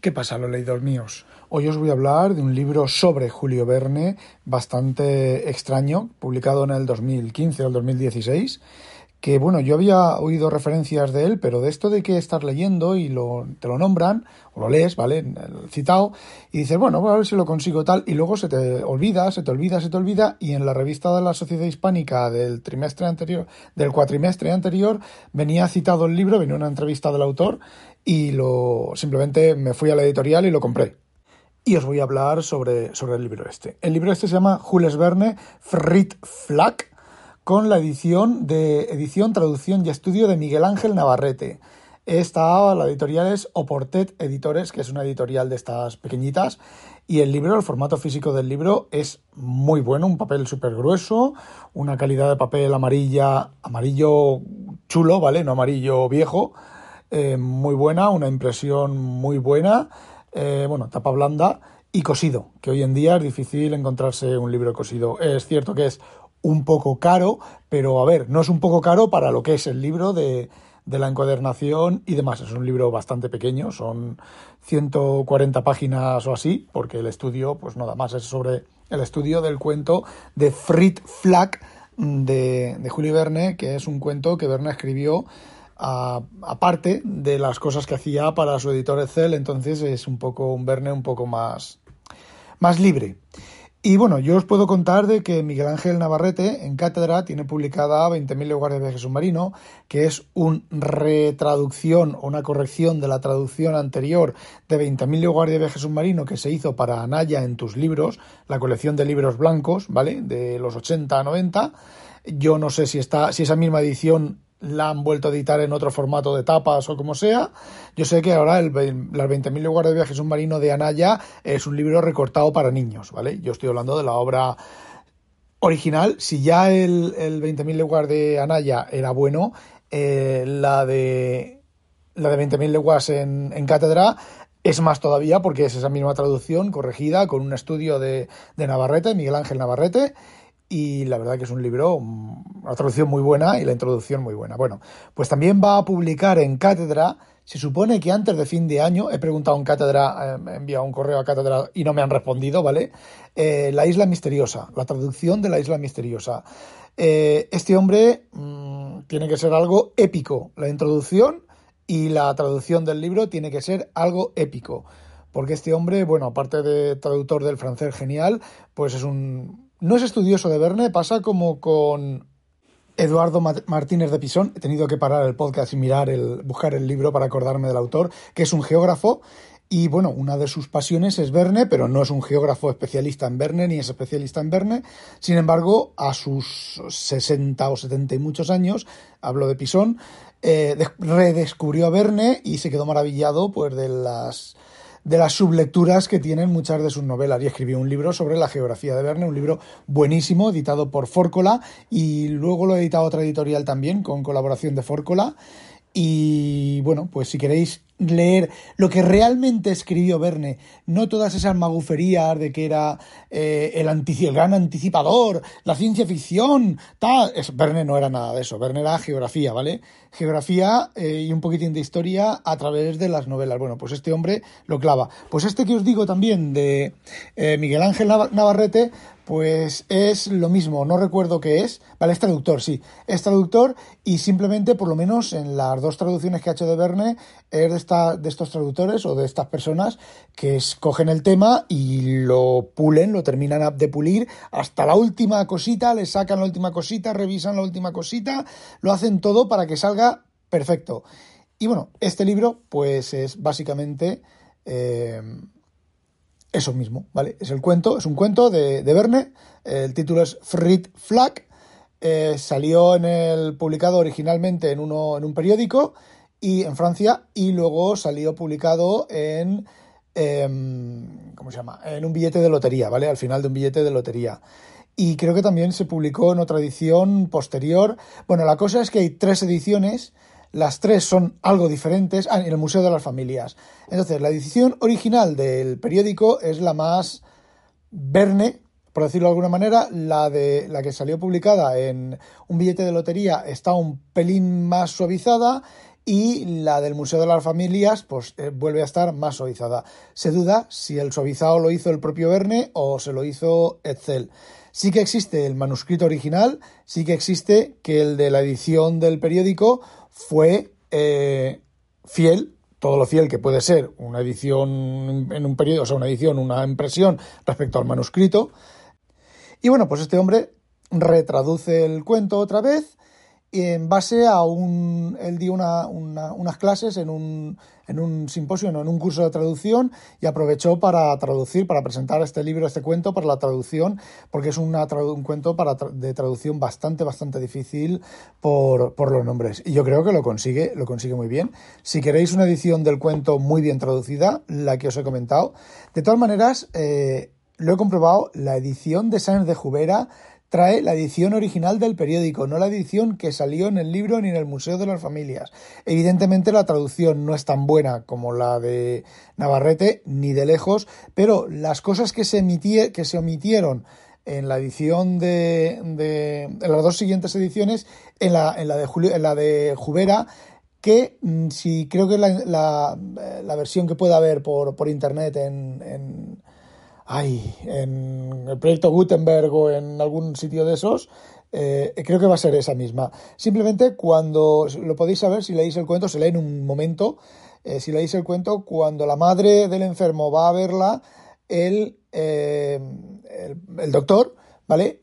¿Qué pasa, los leídos míos? Hoy os voy a hablar de un libro sobre Julio Verne, bastante extraño, publicado en el 2015 o el 2016, que bueno, yo había oído referencias de él, pero de esto de que estás leyendo y lo, te lo nombran, o lo lees, ¿vale? Citado, y dices, bueno, a ver si lo consigo tal, y luego se te olvida, se te olvida, se te olvida, y en la revista de la Sociedad Hispánica del trimestre anterior, del cuatrimestre anterior, venía citado el libro, venía una entrevista del autor, y lo simplemente me fui a la editorial y lo compré. Y os voy a hablar sobre, sobre el libro este. El libro este se llama Jules Verne, Frit Flack, con la edición de edición, traducción y estudio de Miguel Ángel Navarrete. Esta, la editorial es Oportet Editores, que es una editorial de estas pequeñitas. Y el libro, el formato físico del libro es muy bueno, un papel súper grueso, una calidad de papel amarilla, amarillo chulo, ¿vale? No amarillo viejo, eh, muy buena, una impresión muy buena, eh, bueno, tapa blanda y cosido, que hoy en día es difícil encontrarse un libro cosido. Es cierto que es un poco caro, pero a ver, no es un poco caro para lo que es el libro de, de la encuadernación y demás. Es un libro bastante pequeño, son 140 páginas o así, porque el estudio, pues nada más, es sobre el estudio del cuento de Frit Flack de, de Julio Verne, que es un cuento que Verne escribió aparte de las cosas que hacía para su editor Excel, entonces es un poco un Verne un poco más, más libre. Y bueno, yo os puedo contar de que Miguel Ángel Navarrete en Cátedra tiene publicada 20.000 lugares de viaje submarino, que es una retraducción o una corrección de la traducción anterior de 20.000 lugares de viaje submarino que se hizo para Anaya en tus libros, la colección de libros blancos, ¿vale? De los 80 a 90. Yo no sé si está, si esa misma edición la han vuelto a editar en otro formato de tapas o como sea. Yo sé que ahora el, las 20.000 lugares de viaje submarino de Anaya es un libro recortado para niños, ¿vale? Yo estoy hablando de la obra original. Si ya el, el 20.000 lugares de Anaya era bueno, eh, la de la de 20.000 leguas en, en cátedra es más todavía porque es esa misma traducción corregida con un estudio de, de Navarrete, Miguel Ángel Navarrete, y la verdad que es un libro, una traducción muy buena y la introducción muy buena. Bueno, pues también va a publicar en Cátedra, se supone que antes de fin de año, he preguntado en Cátedra, eh, he enviado un correo a Cátedra y no me han respondido, ¿vale? Eh, la isla misteriosa, la traducción de la isla misteriosa. Eh, este hombre mm, tiene que ser algo épico, la introducción y la traducción del libro tiene que ser algo épico. Porque este hombre, bueno, aparte de traductor del francés genial, pues es un no es estudioso de Verne, pasa como con Eduardo Martínez de Pisón. He tenido que parar el podcast y mirar el, buscar el libro para acordarme del autor, que es un geógrafo. Y bueno, una de sus pasiones es Verne, pero no es un geógrafo especialista en Verne ni es especialista en Verne. Sin embargo, a sus 60 o 70 y muchos años, hablo de Pisón, eh, redescubrió a Verne y se quedó maravillado pues, de las de las sublecturas que tienen muchas de sus novelas y escribió un libro sobre la geografía de Verne, un libro buenísimo, editado por Fórcola y luego lo ha editado otra editorial también con colaboración de Fórcola. Y bueno, pues si queréis leer lo que realmente escribió Verne, no todas esas maguferías de que era eh, el, gran anticipador, la ciencia ficción, tal. Verne no era nada de eso, Verne era geografía, ¿vale? Geografía eh, y un poquitín de historia a través de las novelas. Bueno, pues este hombre lo clava. Pues este que os digo también de eh, Miguel Ángel Navarrete, pues es lo mismo, no recuerdo qué es, vale, es traductor, sí, es traductor y simplemente, por lo menos en las dos traducciones que ha hecho de Verne, es de, esta, de estos traductores o de estas personas que escogen el tema y lo pulen, lo terminan de pulir. Hasta la última cosita, le sacan la última cosita, revisan la última cosita, lo hacen todo para que salga perfecto. Y bueno, este libro pues es básicamente... Eh, eso mismo, ¿vale? Es el cuento, es un cuento de, de Verne, el título es Frit Flag, eh, salió en el publicado originalmente en, uno, en un periódico y en Francia y luego salió publicado en em, ¿cómo se llama? En un billete de lotería, ¿vale? Al final de un billete de lotería. Y creo que también se publicó en otra edición posterior. Bueno, la cosa es que hay tres ediciones las tres son algo diferentes ah, en el Museo de las Familias. Entonces, la edición original del periódico es la más verne, por decirlo de alguna manera, la de la que salió publicada en un billete de lotería está un pelín más suavizada y la del Museo de las Familias pues eh, vuelve a estar más suavizada. Se duda si el suavizado lo hizo el propio Verne o se lo hizo Etzel. Sí que existe el manuscrito original, sí que existe que el de la edición del periódico fue eh, fiel, todo lo fiel que puede ser una edición en un periodo, o sea, una edición, una impresión respecto al manuscrito. Y bueno, pues este hombre retraduce el cuento otra vez en base a un. Él dio unas clases en un, en un simposio, no, en un curso de traducción y aprovechó para traducir, para presentar este libro, este cuento para la traducción, porque es una, un cuento para de traducción bastante, bastante difícil por, por, los nombres. Y yo creo que lo consigue, lo consigue muy bien. Si queréis una edición del cuento muy bien traducida, la que os he comentado. De todas maneras, eh, lo he comprobado, la edición de Sáenz de Jubera trae la edición original del periódico, no la edición que salió en el libro ni en el Museo de las Familias. Evidentemente la traducción no es tan buena como la de Navarrete, ni de lejos, pero las cosas que se, omitieron en la edición de, en las dos siguientes ediciones, en la, en la, de, Julio, en la de Jubera, que mm, si creo que la, la, la versión que pueda haber por, por internet en ay, en el proyecto Gutenberg o en algún sitio de esos, eh, creo que va a ser esa misma. Simplemente cuando lo podéis saber, si leéis el cuento, se lee en un momento. Eh, si leéis el cuento, cuando la madre del enfermo va a verla, el, eh, el, doctor, ¿vale?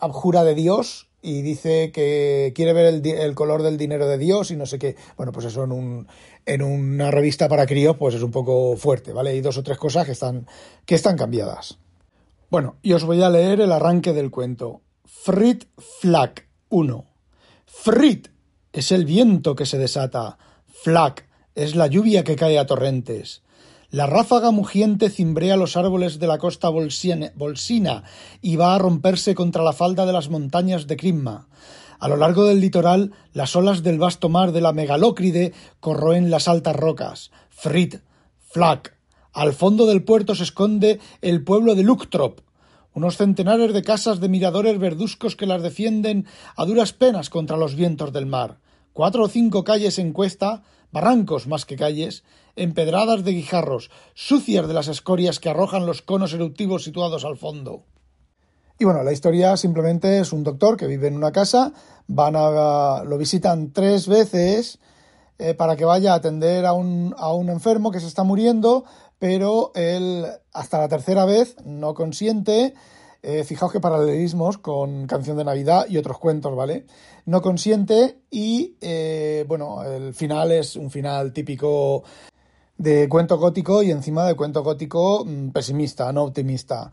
abjura de Dios y dice que quiere ver el, color del dinero de Dios y no sé qué. Bueno, pues eso en, un, en una revista para críos pues es un poco fuerte, ¿vale? Hay dos o tres cosas que están, que están cambiadas. Bueno, y os voy a leer el arranque del cuento. Frit Flack 1. Frit es el viento que se desata. Flack es la lluvia que cae a torrentes. La ráfaga mugiente cimbrea los árboles de la costa bolsina y va a romperse contra la falda de las montañas de Crimma. A lo largo del litoral, las olas del vasto mar de la megalócride corroen las altas rocas. Frit, Flack. Al fondo del puerto se esconde el pueblo de Luktrop, unos centenares de casas de miradores verduzcos que las defienden a duras penas contra los vientos del mar. Cuatro o cinco calles en cuesta, barrancos más que calles, empedradas de guijarros, sucias de las escorias que arrojan los conos eruptivos situados al fondo. Y bueno, la historia simplemente es un doctor que vive en una casa, van a, lo visitan tres veces eh, para que vaya a atender a un, a un enfermo que se está muriendo, pero él hasta la tercera vez no consiente. Eh, fijaos que paralelismos con Canción de Navidad y otros cuentos, ¿vale? No consiente y, eh, bueno, el final es un final típico de cuento gótico y encima de cuento gótico mm, pesimista, no optimista.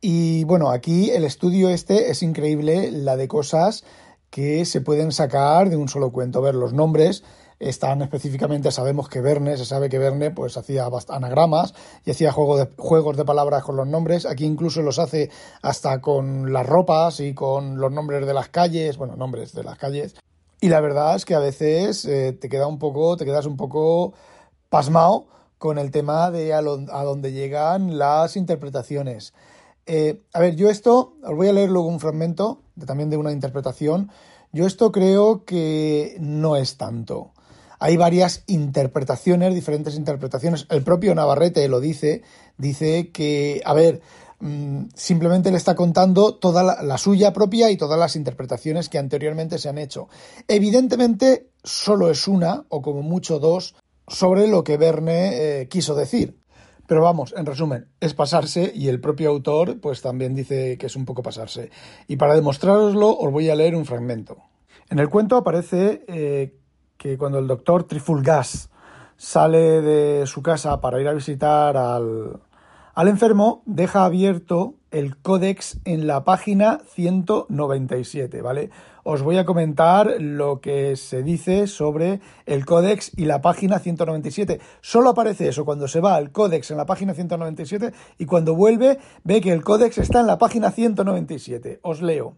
Y bueno, aquí el estudio este es increíble, la de cosas que se pueden sacar de un solo cuento. Ver los nombres están específicamente, sabemos que Verne, se sabe que Verne pues hacía anagramas y hacía juego de, juegos de palabras con los nombres. Aquí incluso los hace hasta con las ropas y con los nombres de las calles, bueno, nombres de las calles. Y la verdad es que a veces eh, te queda un poco, te quedas un poco pasmado con el tema de a, dónde llegan las interpretaciones. Eh, a ver, yo esto, os voy a leer luego un fragmento también de una interpretación. Yo esto creo que no es tanto. Hay varias interpretaciones, diferentes interpretaciones. El propio Navarrete lo dice, dice que, a ver, mm, simplemente le está contando toda la, suya propia y todas las interpretaciones que anteriormente se han hecho. Evidentemente, solo es una, o como mucho dos, sobre lo que Verne eh, quiso decir. Pero vamos, en resumen, es pasarse y el propio autor pues también dice que es un poco pasarse. Y para demostraroslo os voy a leer un fragmento. En el cuento aparece eh, que cuando el doctor Trifulgas sale de su casa para ir a visitar al, al enfermo, deja abierto el códex en la página 197, ¿vale? Os voy a comentar lo que se dice sobre el códex y la página 197. Solo aparece eso cuando se va al códex en la página 197 y cuando vuelve ve que el códex está en la página 197. Os leo.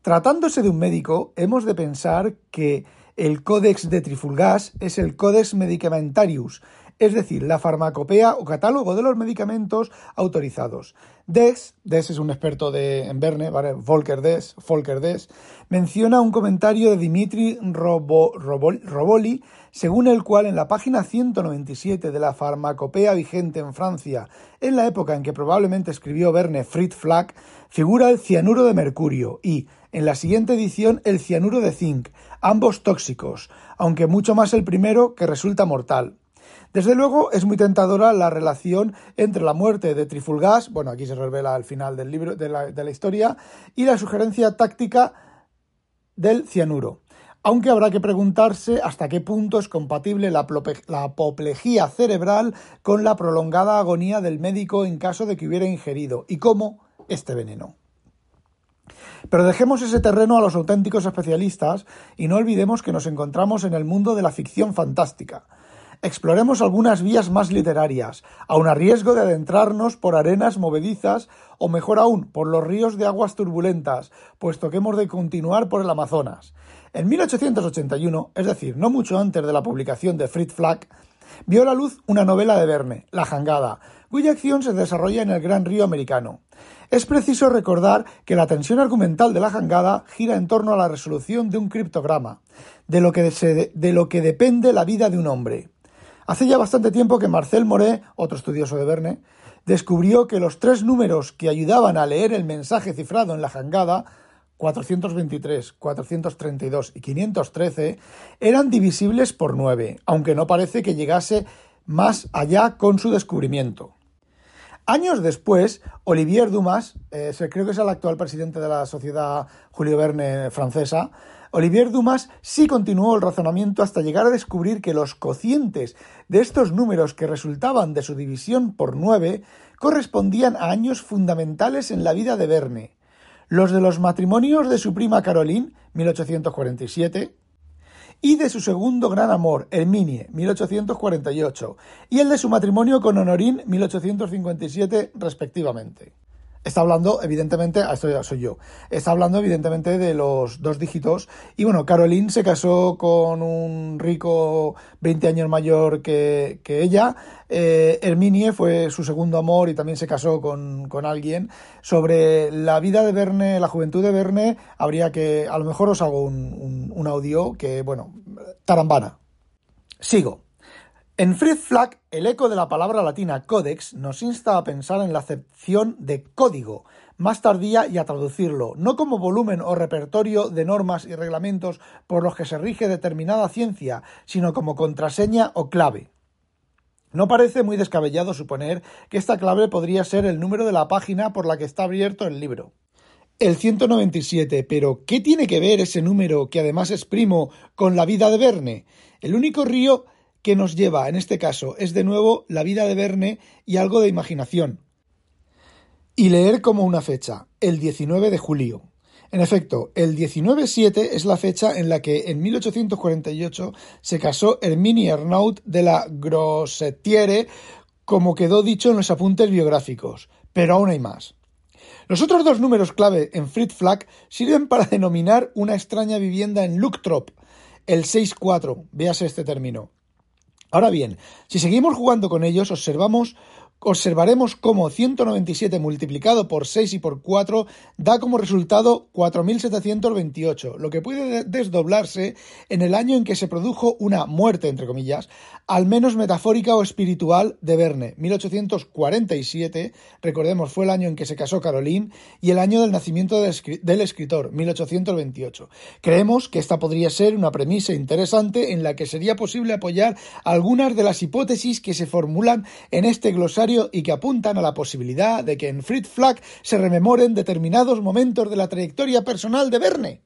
Tratándose de un médico, hemos de pensar que el códex de Trifulgas es el Codex Medicamentarius, es decir, la farmacopea o catálogo de los medicamentos autorizados. Des, Des es un experto de, en Verne, ¿vale? Volker Des, Volker Des, menciona un comentario de Dimitri Roboli, según el cual en la página 197 de la farmacopea vigente en Francia, en la época en que probablemente escribió Verne Fritz Flack, figura el cianuro de mercurio y, en la siguiente edición, el cianuro de zinc, ambos tóxicos, aunque mucho más el primero que resulta mortal. Desde luego es muy tentadora la relación entre la muerte de Trifulgas, bueno, aquí se revela al final del libro de la, de la historia, y la sugerencia táctica del cianuro. Aunque habrá que preguntarse hasta qué punto es compatible la, la apoplejía cerebral con la prolongada agonía del médico en caso de que hubiera ingerido y cómo este veneno. Pero dejemos ese terreno a los auténticos especialistas y no olvidemos que nos encontramos en el mundo de la ficción fantástica. Exploremos algunas vías más literarias, aun a riesgo de adentrarnos por arenas movedizas o mejor aún, por los ríos de aguas turbulentas, puesto que hemos de continuar por el Amazonas. En 1881, es decir, no mucho antes de la publicación de Fritz Flack, vio la luz una novela de Verne, La Jangada, cuya acción se desarrolla en el Gran Río Americano. Es preciso recordar que la tensión argumental de la jangada gira en torno a la resolución de un criptograma, de lo que, depende la vida de un hombre. Hace ya bastante tiempo que Marcel Moret, otro estudioso de Verne, descubrió que los tres números que ayudaban a leer el mensaje cifrado en la jangada 423, 432 y 513 eran divisibles por 9, aunque no parece que llegase más allá con su descubrimiento. Años después, Olivier Dumas, eh, creo que es el actual presidente de la Sociedad Julio Verne francesa, Olivier Dumas sí continuó el razonamiento hasta llegar a descubrir que los cocientes de estos números que resultaban de su división por nueve correspondían a años fundamentales en la vida de Verne. Los de los matrimonios de su prima Caroline, 1847, y de su segundo gran amor, Herminie, 1848, y el de su matrimonio con Honorín, 1857, respectivamente. Está hablando, evidentemente, esto ya soy yo, está hablando evidentemente de los dos dígitos. Y bueno, Caroline se casó con un rico 20 años mayor que, ella. Eh, Herminie fue su segundo amor y también se casó con, alguien. Sobre la vida de Verne, la juventud de Verne, habría que, a lo mejor os hago un audio que, bueno, tarambana. Sigo. En Fritz Flack, el eco de la palabra latina codex nos insta a pensar en la acepción de código, más tardía y a traducirlo, no como volumen o repertorio de normas y reglamentos por los que se rige determinada ciencia, sino como contraseña o clave. No parece muy descabellado suponer que esta clave podría ser el número de la página por la que está abierto el libro. El 197, pero ¿qué tiene que ver ese número, que además es primo, con la vida de Verne? El único río que nos lleva, en este caso, es de nuevo la vida de Verne y algo de imaginación. Y leer como una fecha, el 19 de julio. En efecto, el 19-7 es la fecha en la que en 1848 se casó Herminie Ernaut de la Grossetiere, como quedó dicho en los apuntes biográficos. Pero aún hay más. Los otros dos números clave en Fritz Flack sirven para denominar una extraña vivienda en Luktrop, el 6-4, véase este término, Ahora bien, si seguimos jugando con ellos, observamos observaremos cómo 197 multiplicado por 6 y por 4 da como resultado 4.728, lo que puede desdoblarse en el año en que se produjo una muerte, entre comillas, al menos metafórica o espiritual de Verne, 1847, recordemos fue el año en que se casó Caroline, y el año del nacimiento del escritor, 1828. Creemos que esta podría ser una premisa interesante en la que sería posible apoyar algunas de las hipótesis que se formulan en este glosario y que apuntan a la posibilidad de que en Fritz Flack se rememoren determinados momentos de la trayectoria personal de Verne.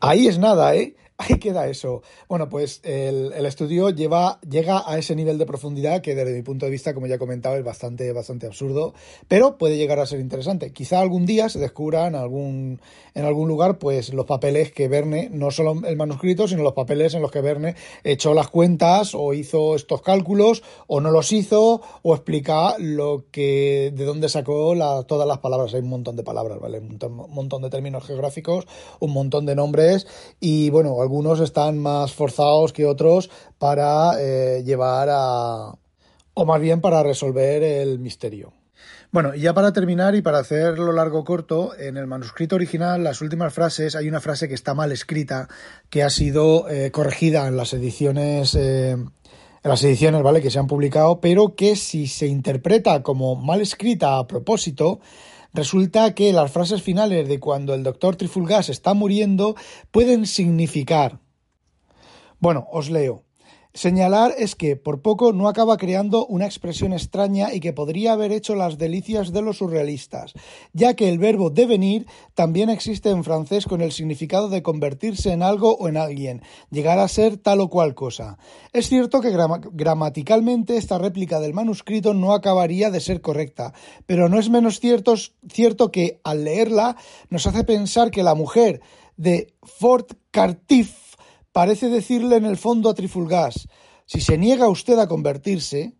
Ahí es nada, ¿eh? Ahí queda eso. Bueno, pues el, estudio lleva, llega a ese nivel de profundidad que desde mi punto de vista, como ya he comentado, es bastante, bastante absurdo, pero puede llegar a ser interesante. Quizá algún día se descubran algún, en algún lugar pues los papeles que Verne, no solo el manuscrito, sino los papeles en los que Verne echó las cuentas o hizo estos cálculos o no los hizo o explica lo que, de dónde sacó todas las palabras. Hay un montón de palabras, ¿vale? Un montón, un montón de términos geográficos, un montón de nombres y bueno, algunos están más forzados que otros para eh, llevar a, O más bien para resolver el misterio. Bueno, y ya para terminar y para hacerlo largo corto, en el manuscrito original, las últimas frases, hay una frase que está mal escrita, que ha sido eh, corregida en las ediciones. Eh, en las ediciones, ¿vale? que se han publicado, pero que si se interpreta como mal escrita a propósito, resulta que las frases finales de cuando el doctor Trifulgas está muriendo pueden significar. Bueno, os leo. Señalar es que, por poco, no acaba creando una expresión extraña y que podría haber hecho las delicias de los surrealistas, ya que el verbo devenir también existe en francés con el significado de convertirse en algo o en alguien, llegar a ser tal o cual cosa. Es cierto que gramaticalmente esta réplica del manuscrito no acabaría de ser correcta, pero no es menos cierto, cierto que, al leerla, nos hace pensar que la mujer de Fort Cartiff parece decirle en el fondo a Trifulgas, si se niega usted a convertirse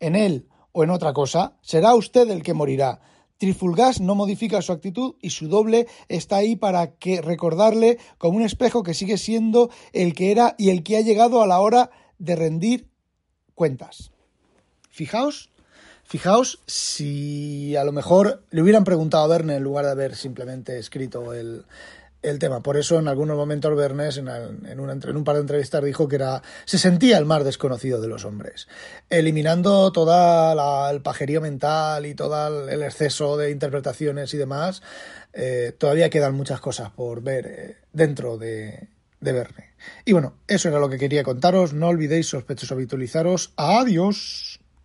en él o en otra cosa, será usted el que morirá. Trifulgas no modifica su actitud y su doble está ahí para que recordarle como un espejo que sigue siendo el que era y el que ha llegado a la hora de rendir cuentas. Fijaos, fijaos si a lo mejor le hubieran preguntado a Verne en lugar de haber simplemente escrito el, el tema. Por eso en algunos momentos Bernays en, en, un par de entrevistas dijo que era se sentía el más desconocido de los hombres, eliminando todo el pajerío mental y todo el exceso de interpretaciones y demás. Eh, todavía quedan muchas cosas por ver eh, dentro de, de Verne. Y bueno, eso era lo que quería contaros. No olvidéis sospechosos habitualizaros. Adiós.